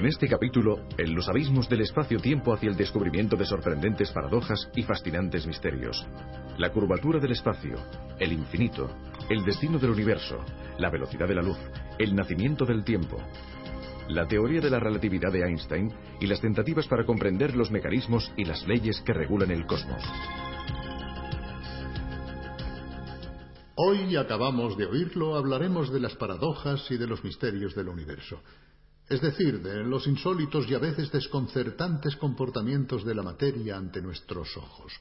En este capítulo, en los abismos del espacio-tiempo hacia el descubrimiento de sorprendentes paradojas y fascinantes misterios. La curvatura del espacio, el infinito, el destino del universo, la velocidad de la luz, el nacimiento del tiempo, la teoría de la relatividad de Einstein y las tentativas para comprender los mecanismos y las leyes que regulan el cosmos. Hoy acabamos de oírlo, hablaremos de las paradojas y de los misterios del universo es decir, de los insólitos y a veces desconcertantes comportamientos de la materia ante nuestros ojos.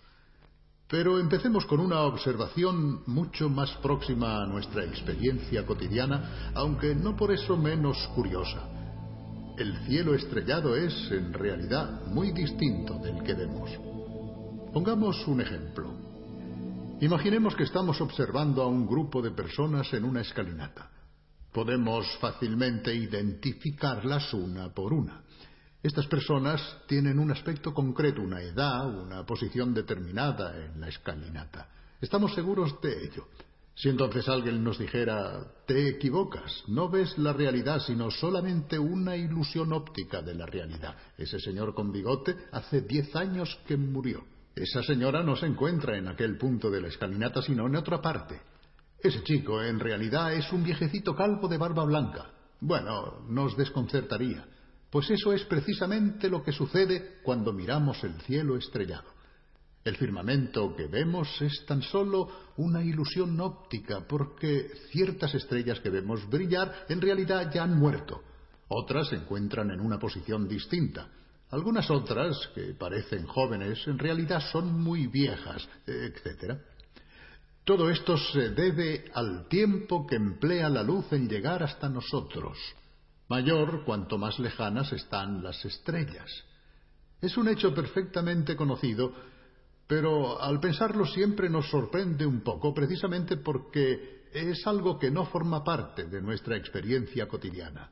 Pero empecemos con una observación mucho más próxima a nuestra experiencia cotidiana, aunque no por eso menos curiosa. El cielo estrellado es, en realidad, muy distinto del que vemos. Pongamos un ejemplo. Imaginemos que estamos observando a un grupo de personas en una escalinata. Podemos fácilmente identificarlas una por una. Estas personas tienen un aspecto concreto, una edad, una posición determinada en la escalinata. Estamos seguros de ello. Si entonces alguien nos dijera, te equivocas, no ves la realidad, sino solamente una ilusión óptica de la realidad. Ese señor con bigote hace diez años que murió. Esa señora no se encuentra en aquel punto de la escalinata, sino en otra parte. Ese chico en realidad es un viejecito calvo de barba blanca. Bueno, nos desconcertaría, pues eso es precisamente lo que sucede cuando miramos el cielo estrellado. El firmamento que vemos es tan solo una ilusión óptica, porque ciertas estrellas que vemos brillar en realidad ya han muerto. Otras se encuentran en una posición distinta. Algunas otras, que parecen jóvenes, en realidad son muy viejas, etc. Todo esto se debe al tiempo que emplea la luz en llegar hasta nosotros, mayor cuanto más lejanas están las estrellas. Es un hecho perfectamente conocido, pero al pensarlo siempre nos sorprende un poco, precisamente porque es algo que no forma parte de nuestra experiencia cotidiana.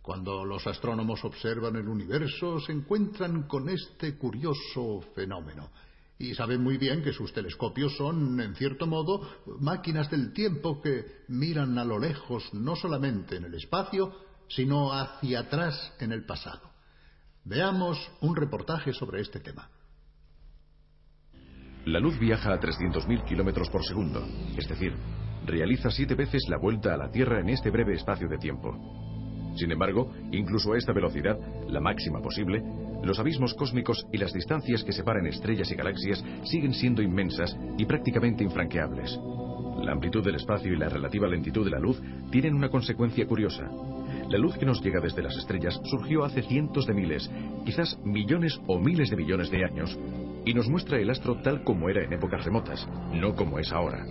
Cuando los astrónomos observan el universo, se encuentran con este curioso fenómeno y saben muy bien que sus telescopios son, en cierto modo, máquinas del tiempo que miran a lo lejos no solamente en el espacio, sino hacia atrás en el pasado. Veamos un reportaje sobre este tema. La luz viaja a 300.000 kilómetros por segundo, es decir, realiza siete veces la vuelta a la Tierra en este breve espacio de tiempo. Sin embargo, incluso a esta velocidad, la máxima posible, los abismos cósmicos y las distancias que separan estrellas y galaxias siguen siendo inmensas y prácticamente infranqueables. La amplitud del espacio y la relativa lentitud de la luz tienen una consecuencia curiosa. La luz que nos llega desde las estrellas surgió hace cientos de miles, quizás millones o miles de millones de años, y nos muestra el astro tal como era en épocas remotas, no como es ahora.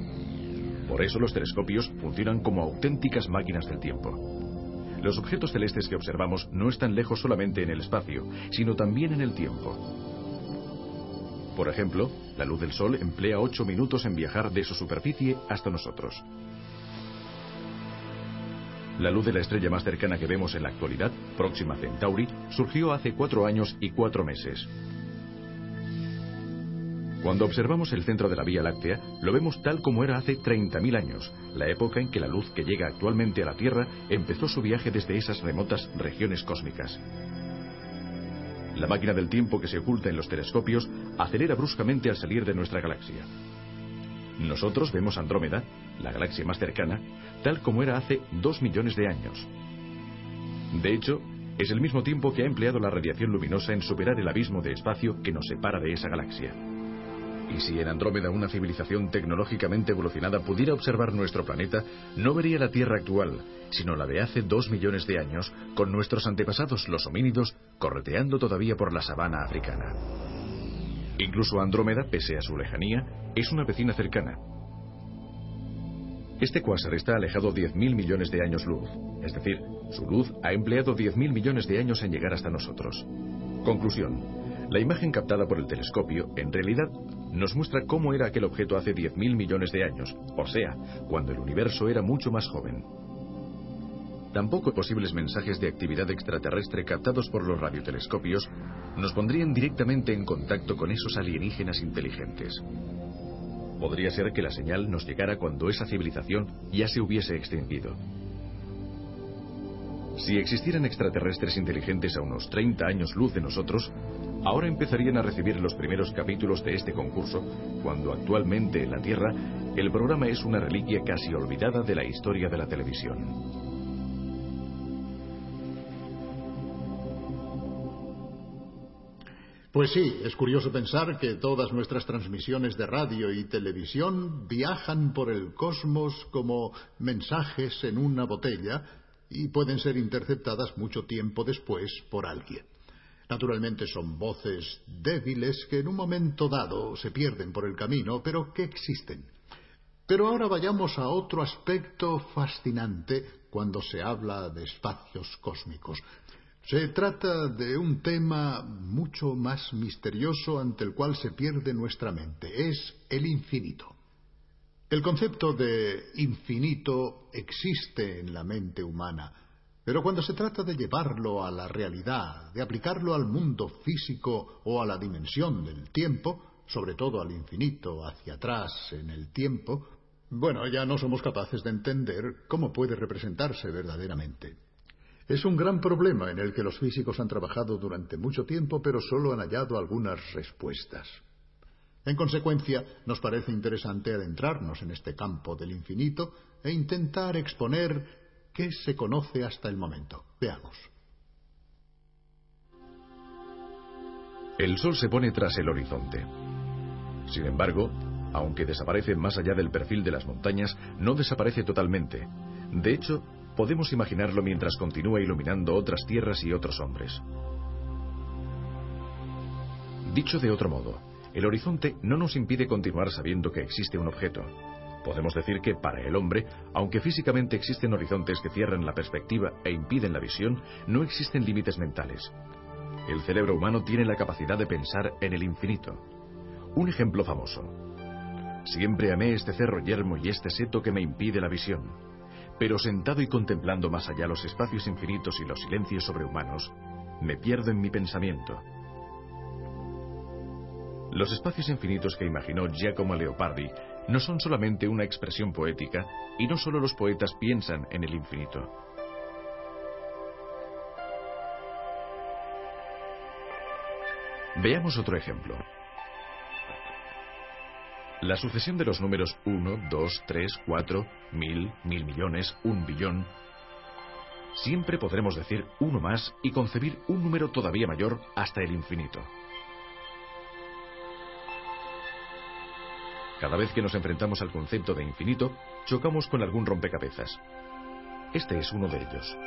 Por eso los telescopios funcionan como auténticas máquinas del tiempo. Los objetos celestes que observamos no están lejos solamente en el espacio, sino también en el tiempo. Por ejemplo, la luz del Sol emplea 8 minutos en viajar de su superficie hasta nosotros. La luz de la estrella más cercana que vemos en la actualidad, Próxima Centauri, surgió hace cuatro años y cuatro meses. Cuando observamos el centro de la Vía Láctea, lo vemos tal como era hace 30.000 años, la época en que la luz que llega actualmente a la Tierra empezó su viaje desde esas remotas regiones cósmicas. La máquina del tiempo que se oculta en los telescopios acelera bruscamente al salir de nuestra galaxia. Nosotros vemos Andrómeda, la galaxia más cercana, tal como era hace dos millones de años. De hecho, es el mismo tiempo que ha empleado la radiación luminosa en superar el abismo de espacio que nos separa de esa galaxia. Y si en Andrómeda una civilización tecnológicamente evolucionada pudiera observar nuestro planeta, no vería la Tierra actual, sino la de hace dos millones de años, con nuestros antepasados los homínidos correteando todavía por la sabana africana. Incluso Andrómeda, pese a su lejanía, es una vecina cercana. Este cuásar está alejado 10.000 millones de años luz, es decir, su luz ha empleado 10.000 millones de años en llegar hasta nosotros. Conclusión. La imagen captada por el telescopio, en realidad, nos muestra cómo era aquel objeto hace 10.000 millones de años, o sea, cuando el universo era mucho más joven. Tampoco posibles mensajes de actividad extraterrestre captados por los radiotelescopios nos pondrían directamente en contacto con esos alienígenas inteligentes. Podría ser que la señal nos llegara cuando esa civilización ya se hubiese extinguido. Si existieran extraterrestres inteligentes a unos 30 años luz de nosotros, ahora empezarían a recibir los primeros capítulos de este concurso, cuando actualmente en la Tierra el programa es una reliquia casi olvidada de la historia de la televisión. Pues sí, es curioso pensar que todas nuestras transmisiones de radio y televisión viajan por el cosmos como mensajes en una botella y pueden ser interceptadas mucho tiempo después por alguien. Naturalmente son voces débiles que en un momento dado se pierden por el camino, pero que existen. Pero ahora vayamos a otro aspecto fascinante cuando se habla de espacios cósmicos. Se trata de un tema mucho más misterioso ante el cual se pierde nuestra mente. Es el infinito. El concepto de infinito existe en la mente humana, pero cuando se trata de llevarlo a la realidad, de aplicarlo al mundo físico o a la dimensión del tiempo, sobre todo al infinito hacia atrás en el tiempo, bueno, ya no somos capaces de entender cómo puede representarse verdaderamente. Es un gran problema en el que los físicos han trabajado durante mucho tiempo, pero solo han hallado algunas respuestas. En consecuencia, nos parece interesante adentrarnos en este campo del infinito e intentar exponer qué se conoce hasta el momento. Veamos. El Sol se pone tras el horizonte. Sin embargo, aunque desaparece más allá del perfil de las montañas, no desaparece totalmente. De hecho, podemos imaginarlo mientras continúa iluminando otras tierras y otros hombres. Dicho de otro modo, el horizonte no nos impide continuar sabiendo que existe un objeto. Podemos decir que para el hombre, aunque físicamente existen horizontes que cierran la perspectiva e impiden la visión, no existen límites mentales. El cerebro humano tiene la capacidad de pensar en el infinito. Un ejemplo famoso. Siempre amé este cerro yermo y este seto que me impide la visión pero sentado y contemplando más allá los espacios infinitos y los silencios sobrehumanos, me pierdo en mi pensamiento. Los espacios infinitos que imaginó Giacomo Leopardi no son solamente una expresión poética y no solo los poetas piensan en el infinito. Veamos otro ejemplo. La sucesión de los números 1, 2, 3, 4, mil, mil millones, un billón. Siempre podremos decir uno más y concebir un número todavía mayor hasta el infinito. Cada vez que nos enfrentamos al concepto de infinito, chocamos con algún rompecabezas. Este es uno de ellos.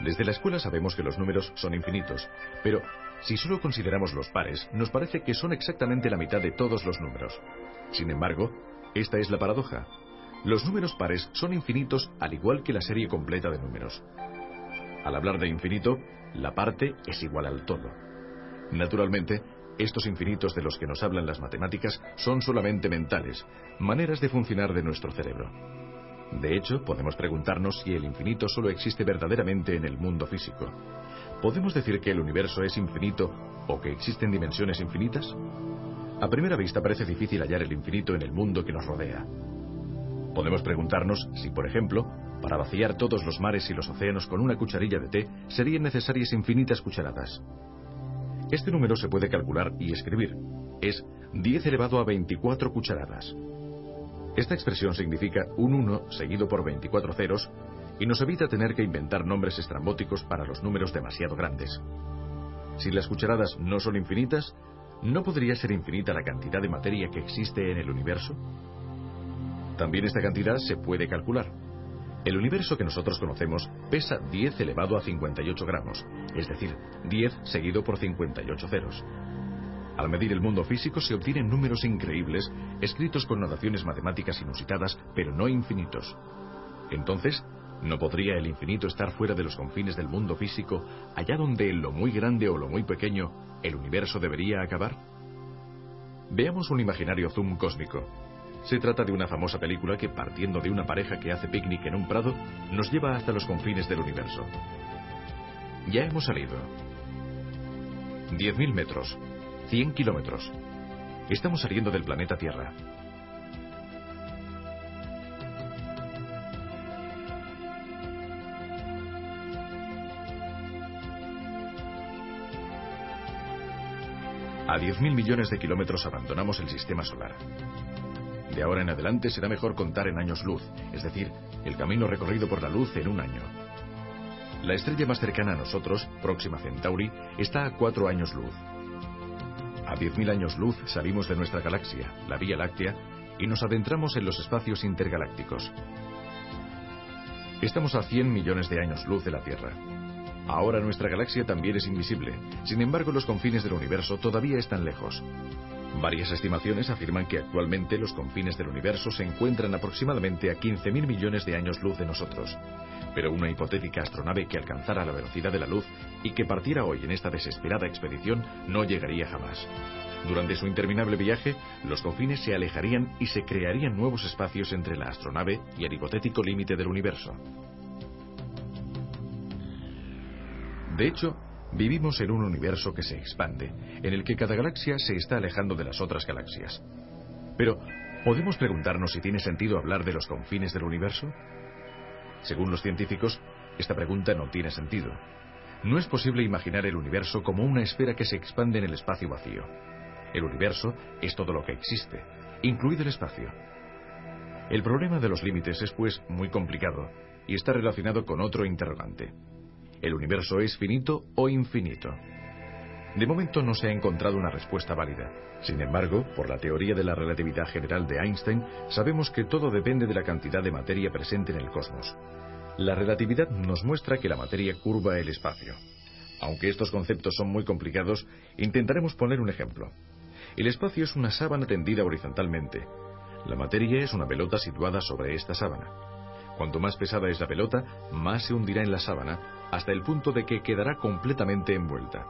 Desde la escuela sabemos que los números son infinitos, pero si solo consideramos los pares, nos parece que son exactamente la mitad de todos los números. Sin embargo, esta es la paradoja. Los números pares son infinitos al igual que la serie completa de números. Al hablar de infinito, la parte es igual al todo. Naturalmente, estos infinitos de los que nos hablan las matemáticas son solamente mentales, maneras de funcionar de nuestro cerebro. De hecho, podemos preguntarnos si el infinito solo existe verdaderamente en el mundo físico. ¿Podemos decir que el universo es infinito o que existen dimensiones infinitas? A primera vista parece difícil hallar el infinito en el mundo que nos rodea. Podemos preguntarnos si, por ejemplo, para vaciar todos los mares y los océanos con una cucharilla de té serían necesarias infinitas cucharadas. Este número se puede calcular y escribir. Es 10 elevado a 24 cucharadas. Esta expresión significa un 1 seguido por 24 ceros y nos evita tener que inventar nombres estrambóticos para los números demasiado grandes. Si las cucharadas no son infinitas, ¿No podría ser infinita la cantidad de materia que existe en el universo? También esta cantidad se puede calcular. El universo que nosotros conocemos pesa 10 elevado a 58 gramos, es decir, 10 seguido por 58 ceros. Al medir el mundo físico se obtienen números increíbles, escritos con notaciones matemáticas inusitadas, pero no infinitos. Entonces, ¿no podría el infinito estar fuera de los confines del mundo físico, allá donde en lo muy grande o lo muy pequeño ¿El universo debería acabar? Veamos un imaginario zoom cósmico. Se trata de una famosa película que, partiendo de una pareja que hace picnic en un prado, nos lleva hasta los confines del universo. Ya hemos salido. 10.000 metros, 100 kilómetros. Estamos saliendo del planeta Tierra. A 10.000 millones de kilómetros abandonamos el sistema solar. De ahora en adelante será mejor contar en años luz, es decir, el camino recorrido por la luz en un año. La estrella más cercana a nosotros, Próxima Centauri, está a cuatro años luz. A 10.000 años luz salimos de nuestra galaxia, la Vía Láctea, y nos adentramos en los espacios intergalácticos. Estamos a 100 millones de años luz de la Tierra. Ahora nuestra galaxia también es invisible, sin embargo los confines del universo todavía están lejos. Varias estimaciones afirman que actualmente los confines del universo se encuentran aproximadamente a 15.000 millones de años luz de nosotros. Pero una hipotética astronave que alcanzara la velocidad de la luz y que partiera hoy en esta desesperada expedición no llegaría jamás. Durante su interminable viaje, los confines se alejarían y se crearían nuevos espacios entre la astronave y el hipotético límite del universo. De hecho, Vivimos en un universo que se expande, en el que cada galaxia se está alejando de las otras galaxias. Pero, ¿podemos preguntarnos si tiene sentido hablar de los confines del universo? Según los científicos, esta pregunta no tiene sentido. No es posible imaginar el universo como una esfera que se expande en el espacio vacío. El universo es todo lo que existe, incluido el espacio. El problema de los límites es pues muy complicado y está relacionado con otro interrogante. ¿El universo es finito o infinito? De momento no se ha encontrado una respuesta válida. Sin embargo, por la teoría de la relatividad general de Einstein, sabemos que todo depende de la cantidad de materia presente en el cosmos. La relatividad nos muestra que la materia curva el espacio. Aunque estos conceptos son muy complicados, intentaremos poner un ejemplo. El espacio es una sábana tendida horizontalmente. La materia es una pelota situada sobre esta sábana. Cuanto más pesada es la pelota, más se hundirá en la sábana hasta el punto de que quedará completamente envuelta.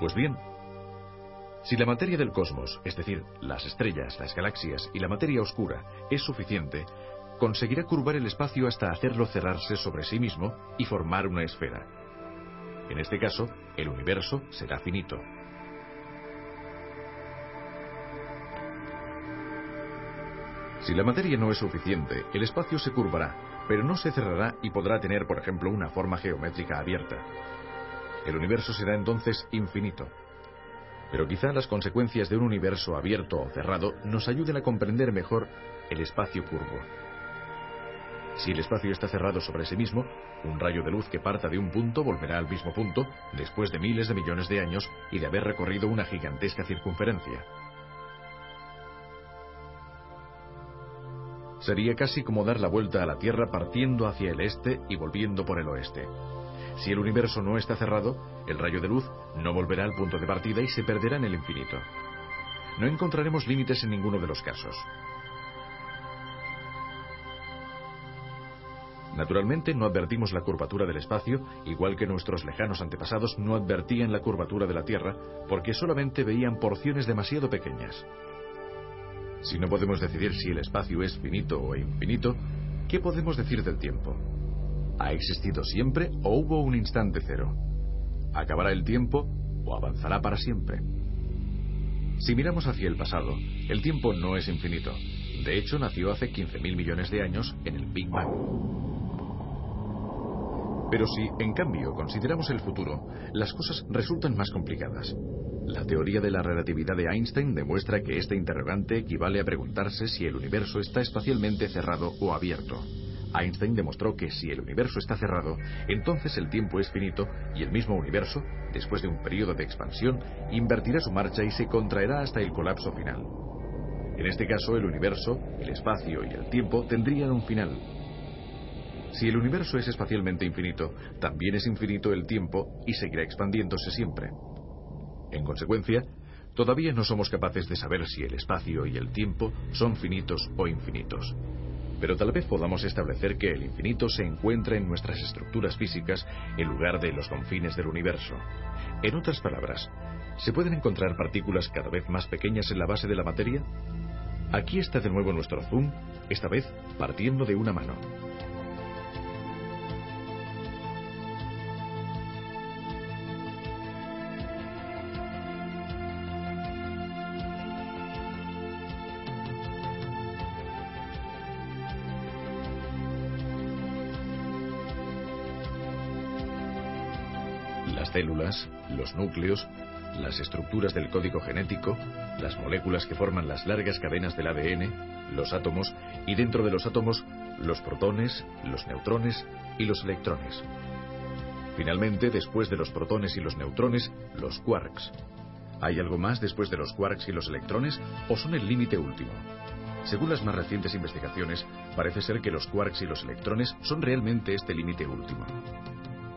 Pues bien, si la materia del cosmos, es decir, las estrellas, las galaxias y la materia oscura, es suficiente, conseguirá curvar el espacio hasta hacerlo cerrarse sobre sí mismo y formar una esfera. En este caso, el universo será finito. Si la materia no es suficiente, el espacio se curvará, pero no se cerrará y podrá tener, por ejemplo, una forma geométrica abierta. El universo será entonces infinito. Pero quizá las consecuencias de un universo abierto o cerrado nos ayuden a comprender mejor el espacio curvo. Si el espacio está cerrado sobre sí mismo, un rayo de luz que parta de un punto volverá al mismo punto después de miles de millones de años y de haber recorrido una gigantesca circunferencia. Sería casi como dar la vuelta a la Tierra partiendo hacia el este y volviendo por el oeste. Si el universo no está cerrado, el rayo de luz no volverá al punto de partida y se perderá en el infinito. No encontraremos límites en ninguno de los casos. Naturalmente no advertimos la curvatura del espacio, igual que nuestros lejanos antepasados no advertían la curvatura de la Tierra, porque solamente veían porciones demasiado pequeñas. Si no podemos decidir si el espacio es finito o infinito, ¿qué podemos decir del tiempo? ¿Ha existido siempre o hubo un instante cero? ¿Acabará el tiempo o avanzará para siempre? Si miramos hacia el pasado, el tiempo no es infinito. De hecho, nació hace 15.000 millones de años en el Big Bang. Pero si, en cambio, consideramos el futuro, las cosas resultan más complicadas. La teoría de la relatividad de Einstein demuestra que este interrogante equivale a preguntarse si el universo está espacialmente cerrado o abierto. Einstein demostró que si el universo está cerrado, entonces el tiempo es finito y el mismo universo, después de un periodo de expansión, invertirá su marcha y se contraerá hasta el colapso final. En este caso, el universo, el espacio y el tiempo tendrían un final. Si el universo es espacialmente infinito, también es infinito el tiempo y seguirá expandiéndose siempre. En consecuencia, todavía no somos capaces de saber si el espacio y el tiempo son finitos o infinitos. Pero tal vez podamos establecer que el infinito se encuentra en nuestras estructuras físicas en lugar de los confines del universo. En otras palabras, ¿se pueden encontrar partículas cada vez más pequeñas en la base de la materia? Aquí está de nuevo nuestro zoom, esta vez partiendo de una mano. Células, los núcleos, las estructuras del código genético, las moléculas que forman las largas cadenas del ADN, los átomos y dentro de los átomos los protones, los neutrones y los electrones. Finalmente, después de los protones y los neutrones, los quarks. ¿Hay algo más después de los quarks y los electrones o son el límite último? Según las más recientes investigaciones, parece ser que los quarks y los electrones son realmente este límite último.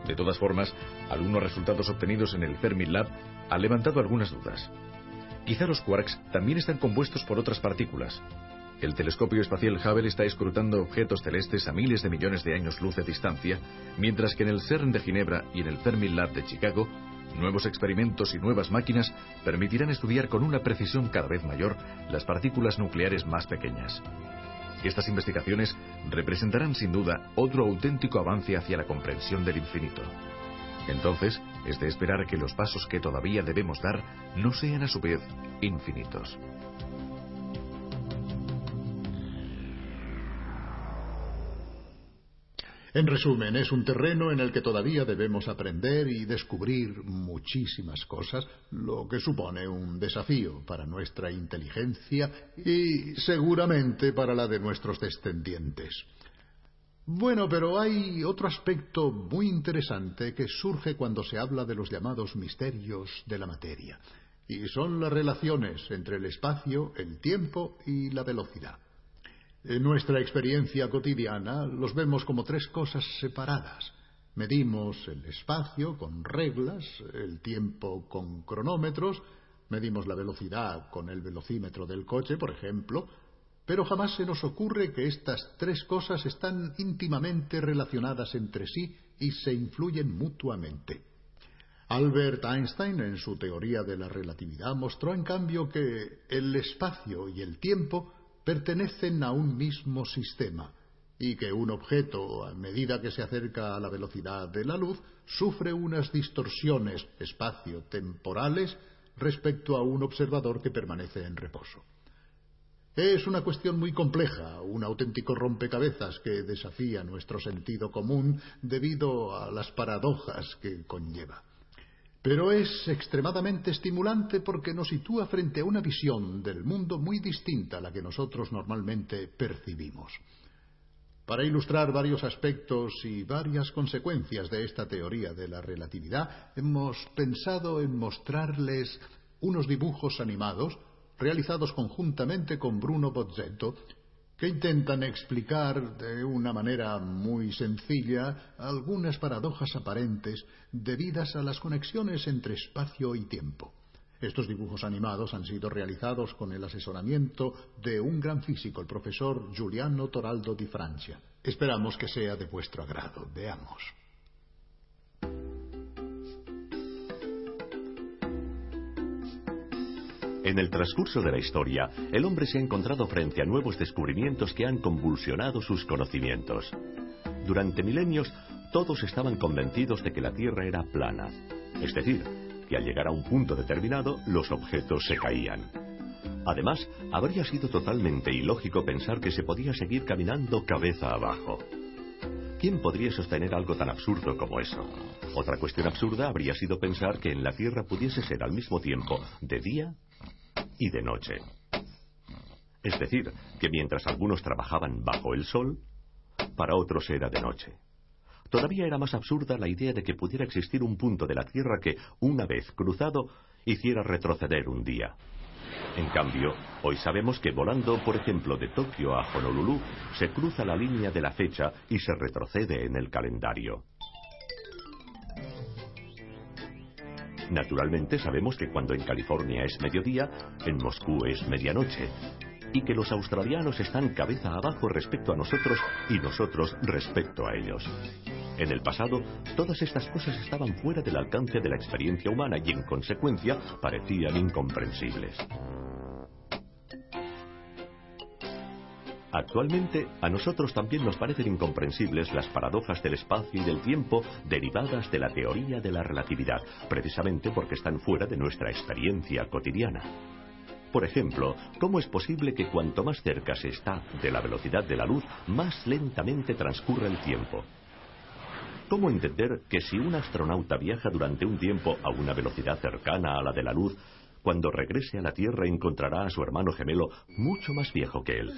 De todas formas, algunos resultados obtenidos en el Fermilab han levantado algunas dudas. Quizá los quarks también están compuestos por otras partículas. El telescopio espacial Hubble está escrutando objetos celestes a miles de millones de años luz de distancia, mientras que en el CERN de Ginebra y en el Fermilab de Chicago Nuevos experimentos y nuevas máquinas permitirán estudiar con una precisión cada vez mayor las partículas nucleares más pequeñas. Estas investigaciones representarán sin duda otro auténtico avance hacia la comprensión del infinito. Entonces, es de esperar que los pasos que todavía debemos dar no sean a su vez infinitos. En resumen, es un terreno en el que todavía debemos aprender y descubrir muchísimas cosas, lo que supone un desafío para nuestra inteligencia y seguramente para la de nuestros descendientes. Bueno, pero hay otro aspecto muy interesante que surge cuando se habla de los llamados misterios de la materia, y son las relaciones entre el espacio, el tiempo y la velocidad. En nuestra experiencia cotidiana los vemos como tres cosas separadas. Medimos el espacio con reglas, el tiempo con cronómetros, medimos la velocidad con el velocímetro del coche, por ejemplo, pero jamás se nos ocurre que estas tres cosas están íntimamente relacionadas entre sí y se influyen mutuamente. Albert Einstein, en su teoría de la relatividad, mostró en cambio que el espacio y el tiempo pertenecen a un mismo sistema y que un objeto, a medida que se acerca a la velocidad de la luz, sufre unas distorsiones espacio-temporales respecto a un observador que permanece en reposo. Es una cuestión muy compleja, un auténtico rompecabezas que desafía nuestro sentido común debido a las paradojas que conlleva. Pero es extremadamente estimulante porque nos sitúa frente a una visión del mundo muy distinta a la que nosotros normalmente percibimos. Para ilustrar varios aspectos y varias consecuencias de esta teoría de la relatividad, hemos pensado en mostrarles unos dibujos animados realizados conjuntamente con Bruno Bozzetto que intentan explicar de una manera muy sencilla algunas paradojas aparentes debidas a las conexiones entre espacio y tiempo. Estos dibujos animados han sido realizados con el asesoramiento de un gran físico, el profesor Giuliano Toraldo di Francia. Esperamos que sea de vuestro agrado. Veamos. En el transcurso de la historia, el hombre se ha encontrado frente a nuevos descubrimientos que han convulsionado sus conocimientos. Durante milenios, todos estaban convencidos de que la Tierra era plana, es decir, que al llegar a un punto determinado, los objetos se caían. Además, habría sido totalmente ilógico pensar que se podía seguir caminando cabeza abajo. ¿Quién podría sostener algo tan absurdo como eso? Otra cuestión absurda habría sido pensar que en la Tierra pudiese ser al mismo tiempo de día y de noche. Es decir, que mientras algunos trabajaban bajo el sol, para otros era de noche. Todavía era más absurda la idea de que pudiera existir un punto de la Tierra que, una vez cruzado, hiciera retroceder un día. En cambio, hoy sabemos que volando, por ejemplo, de Tokio a Honolulu, se cruza la línea de la fecha y se retrocede en el calendario. Naturalmente sabemos que cuando en California es mediodía, en Moscú es medianoche, y que los australianos están cabeza abajo respecto a nosotros y nosotros respecto a ellos. En el pasado, todas estas cosas estaban fuera del alcance de la experiencia humana y en consecuencia parecían incomprensibles. Actualmente, a nosotros también nos parecen incomprensibles las paradojas del espacio y del tiempo derivadas de la teoría de la relatividad, precisamente porque están fuera de nuestra experiencia cotidiana. Por ejemplo, ¿cómo es posible que cuanto más cerca se está de la velocidad de la luz, más lentamente transcurre el tiempo? ¿Cómo entender que si un astronauta viaja durante un tiempo a una velocidad cercana a la de la luz, cuando regrese a la Tierra encontrará a su hermano gemelo mucho más viejo que él?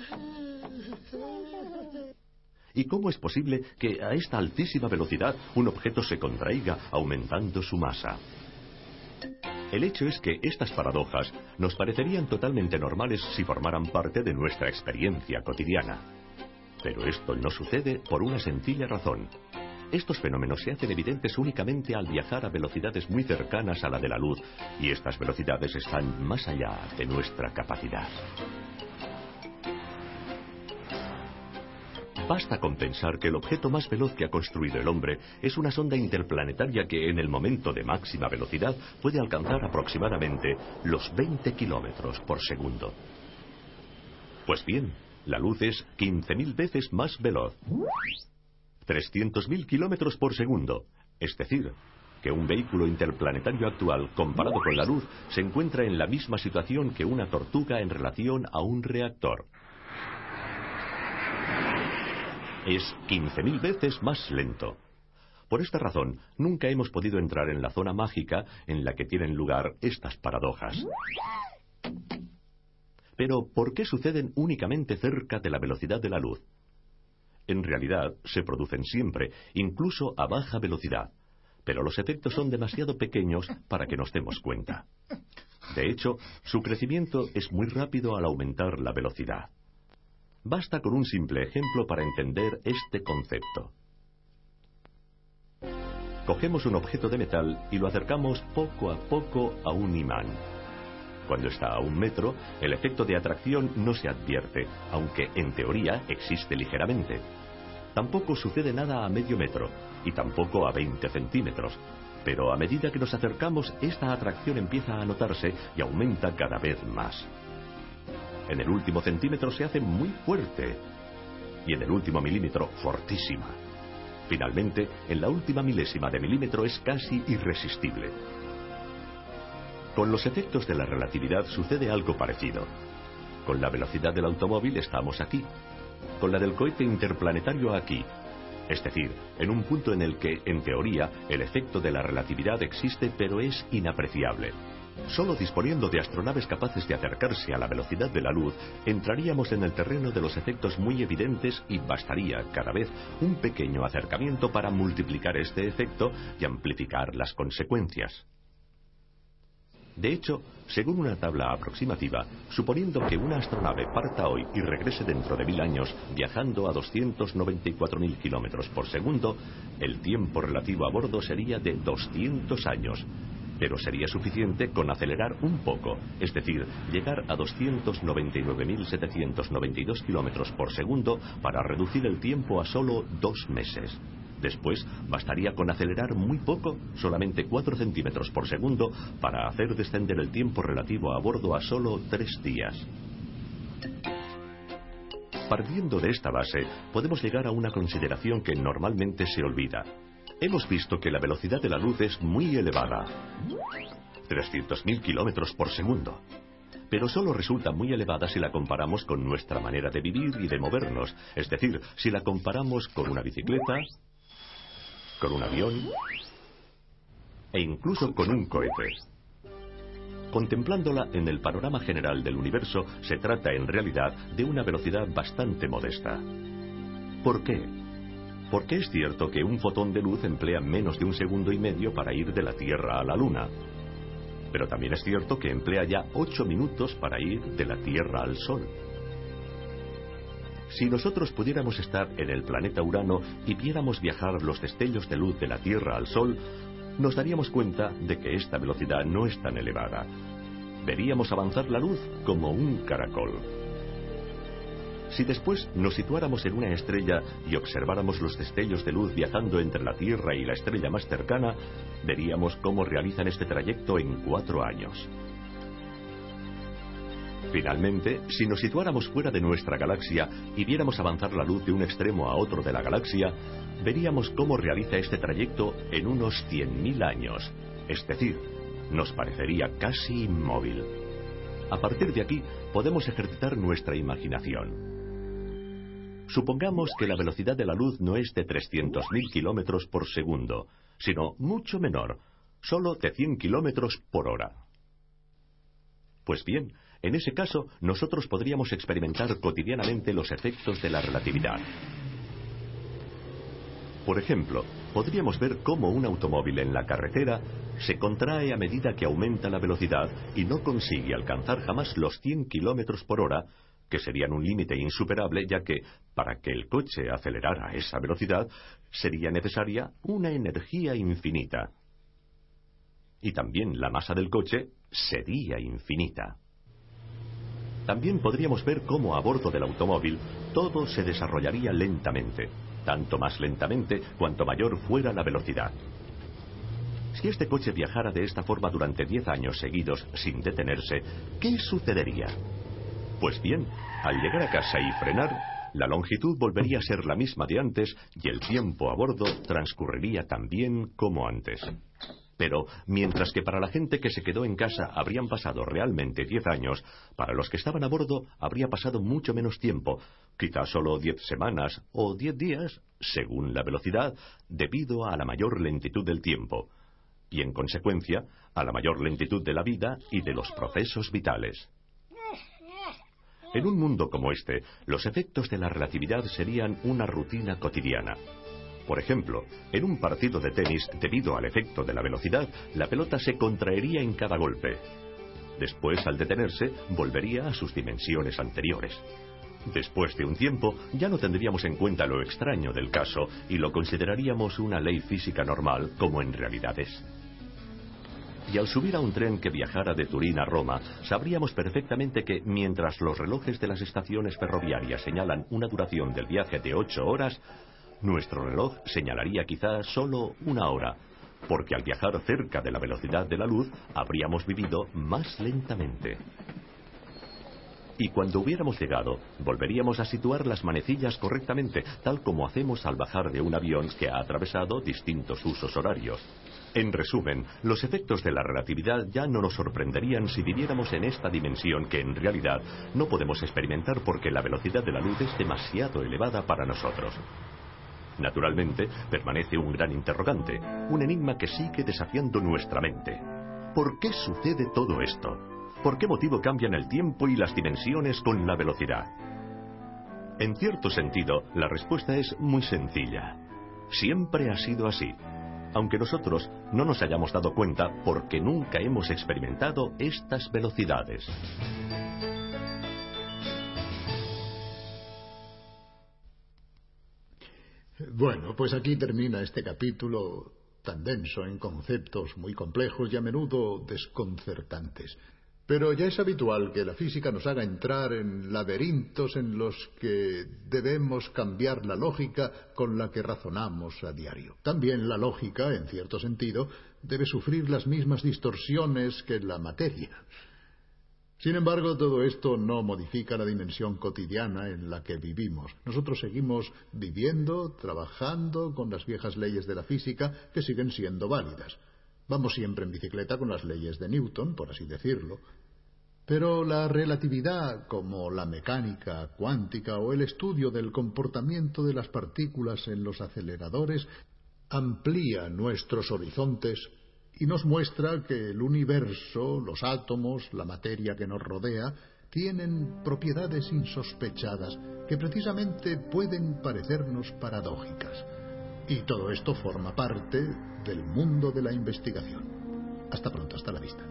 ¿Y cómo es posible que a esta altísima velocidad un objeto se contraiga aumentando su masa? El hecho es que estas paradojas nos parecerían totalmente normales si formaran parte de nuestra experiencia cotidiana. Pero esto no sucede por una sencilla razón. Estos fenómenos se hacen evidentes únicamente al viajar a velocidades muy cercanas a la de la luz, y estas velocidades están más allá de nuestra capacidad. Basta con pensar que el objeto más veloz que ha construido el hombre es una sonda interplanetaria que en el momento de máxima velocidad puede alcanzar aproximadamente los 20 kilómetros por segundo. Pues bien, la luz es 15.000 veces más veloz. 300.000 kilómetros por segundo. Es decir, que un vehículo interplanetario actual, comparado con la luz, se encuentra en la misma situación que una tortuga en relación a un reactor es 15.000 veces más lento. Por esta razón, nunca hemos podido entrar en la zona mágica en la que tienen lugar estas paradojas. Pero, ¿por qué suceden únicamente cerca de la velocidad de la luz? En realidad, se producen siempre, incluso a baja velocidad, pero los efectos son demasiado pequeños para que nos demos cuenta. De hecho, su crecimiento es muy rápido al aumentar la velocidad. Basta con un simple ejemplo para entender este concepto. Cogemos un objeto de metal y lo acercamos poco a poco a un imán. Cuando está a un metro, el efecto de atracción no se advierte, aunque en teoría existe ligeramente. Tampoco sucede nada a medio metro, y tampoco a 20 centímetros, pero a medida que nos acercamos, esta atracción empieza a notarse y aumenta cada vez más. En el último centímetro se hace muy fuerte y en el último milímetro fortísima. Finalmente, en la última milésima de milímetro es casi irresistible. Con los efectos de la relatividad sucede algo parecido. Con la velocidad del automóvil estamos aquí. Con la del cohete interplanetario aquí. Es decir, en un punto en el que, en teoría, el efecto de la relatividad existe pero es inapreciable. Solo disponiendo de astronaves capaces de acercarse a la velocidad de la luz, entraríamos en el terreno de los efectos muy evidentes y bastaría cada vez un pequeño acercamiento para multiplicar este efecto y amplificar las consecuencias. De hecho, según una tabla aproximativa, suponiendo que una astronave parta hoy y regrese dentro de mil años viajando a 294.000 kilómetros por segundo, el tiempo relativo a bordo sería de 200 años, pero sería suficiente con acelerar un poco, es decir, llegar a 299.792 kilómetros por segundo para reducir el tiempo a solo dos meses. Después, bastaría con acelerar muy poco, solamente 4 centímetros por segundo, para hacer descender el tiempo relativo a bordo a solo tres días. Partiendo de esta base, podemos llegar a una consideración que normalmente se olvida. Hemos visto que la velocidad de la luz es muy elevada. 300.000 kilómetros por segundo. Pero solo resulta muy elevada si la comparamos con nuestra manera de vivir y de movernos. Es decir, si la comparamos con una bicicleta, con un avión e incluso con un cohete. Contemplándola en el panorama general del universo, se trata en realidad de una velocidad bastante modesta. ¿Por qué? Porque es cierto que un fotón de luz emplea menos de un segundo y medio para ir de la Tierra a la Luna. Pero también es cierto que emplea ya ocho minutos para ir de la Tierra al Sol. Si nosotros pudiéramos estar en el planeta Urano y viéramos viajar los destellos de luz de la Tierra al Sol, nos daríamos cuenta de que esta velocidad no es tan elevada. Veríamos avanzar la luz como un caracol. Si después nos situáramos en una estrella y observáramos los destellos de luz viajando entre la Tierra y la estrella más cercana, veríamos cómo realizan este trayecto en cuatro años. Finalmente, si nos situáramos fuera de nuestra galaxia y viéramos avanzar la luz de un extremo a otro de la galaxia, veríamos cómo realiza este trayecto en unos 100.000 años. Es decir, nos parecería casi inmóvil. A partir de aquí, podemos ejercitar nuestra imaginación. Supongamos que la velocidad de la luz no es de 300.000 kilómetros por segundo, sino mucho menor, solo de 100 kilómetros por hora. Pues bien, en ese caso, nosotros podríamos experimentar cotidianamente los efectos de la relatividad. Por ejemplo, podríamos ver cómo un automóvil en la carretera se contrae a medida que aumenta la velocidad y no consigue alcanzar jamás los 100 kilómetros por hora, que serían un límite insuperable, ya que, para que el coche acelerara a esa velocidad, sería necesaria una energía infinita. Y también la masa del coche sería infinita. También podríamos ver cómo a bordo del automóvil todo se desarrollaría lentamente tanto más lentamente cuanto mayor fuera la velocidad. Si este coche viajara de esta forma durante 10 años seguidos sin detenerse, ¿qué sucedería? Pues bien, al llegar a casa y frenar, la longitud volvería a ser la misma de antes y el tiempo a bordo transcurriría tan bien como antes. Pero, mientras que para la gente que se quedó en casa habrían pasado realmente diez años, para los que estaban a bordo habría pasado mucho menos tiempo, quizás solo diez semanas o diez días, según la velocidad, debido a la mayor lentitud del tiempo, y en consecuencia a la mayor lentitud de la vida y de los procesos vitales. En un mundo como este, los efectos de la relatividad serían una rutina cotidiana. Por ejemplo, en un partido de tenis, debido al efecto de la velocidad, la pelota se contraería en cada golpe. Después, al detenerse, volvería a sus dimensiones anteriores. Después de un tiempo, ya no tendríamos en cuenta lo extraño del caso y lo consideraríamos una ley física normal, como en realidad es. Y al subir a un tren que viajara de Turín a Roma, sabríamos perfectamente que mientras los relojes de las estaciones ferroviarias señalan una duración del viaje de ocho horas, nuestro reloj señalaría quizás solo una hora, porque al viajar cerca de la velocidad de la luz habríamos vivido más lentamente. Y cuando hubiéramos llegado, volveríamos a situar las manecillas correctamente, tal como hacemos al bajar de un avión que ha atravesado distintos usos horarios. En resumen, los efectos de la relatividad ya no nos sorprenderían si viviéramos en esta dimensión que en realidad no podemos experimentar porque la velocidad de la luz es demasiado elevada para nosotros. Naturalmente, permanece un gran interrogante, un enigma que sigue desafiando nuestra mente. ¿Por qué sucede todo esto? ¿Por qué motivo cambian el tiempo y las dimensiones con la velocidad? En cierto sentido, la respuesta es muy sencilla. Siempre ha sido así, aunque nosotros no nos hayamos dado cuenta porque nunca hemos experimentado estas velocidades. Bueno, pues aquí termina este capítulo tan denso en conceptos muy complejos y a menudo desconcertantes. Pero ya es habitual que la física nos haga entrar en laberintos en los que debemos cambiar la lógica con la que razonamos a diario. También la lógica, en cierto sentido, debe sufrir las mismas distorsiones que la materia. Sin embargo, todo esto no modifica la dimensión cotidiana en la que vivimos. Nosotros seguimos viviendo, trabajando con las viejas leyes de la física que siguen siendo válidas. Vamos siempre en bicicleta con las leyes de Newton, por así decirlo. Pero la relatividad, como la mecánica cuántica o el estudio del comportamiento de las partículas en los aceleradores, amplía nuestros horizontes y nos muestra que el universo, los átomos, la materia que nos rodea, tienen propiedades insospechadas que precisamente pueden parecernos paradójicas. Y todo esto forma parte del mundo de la investigación. Hasta pronto, hasta la vista.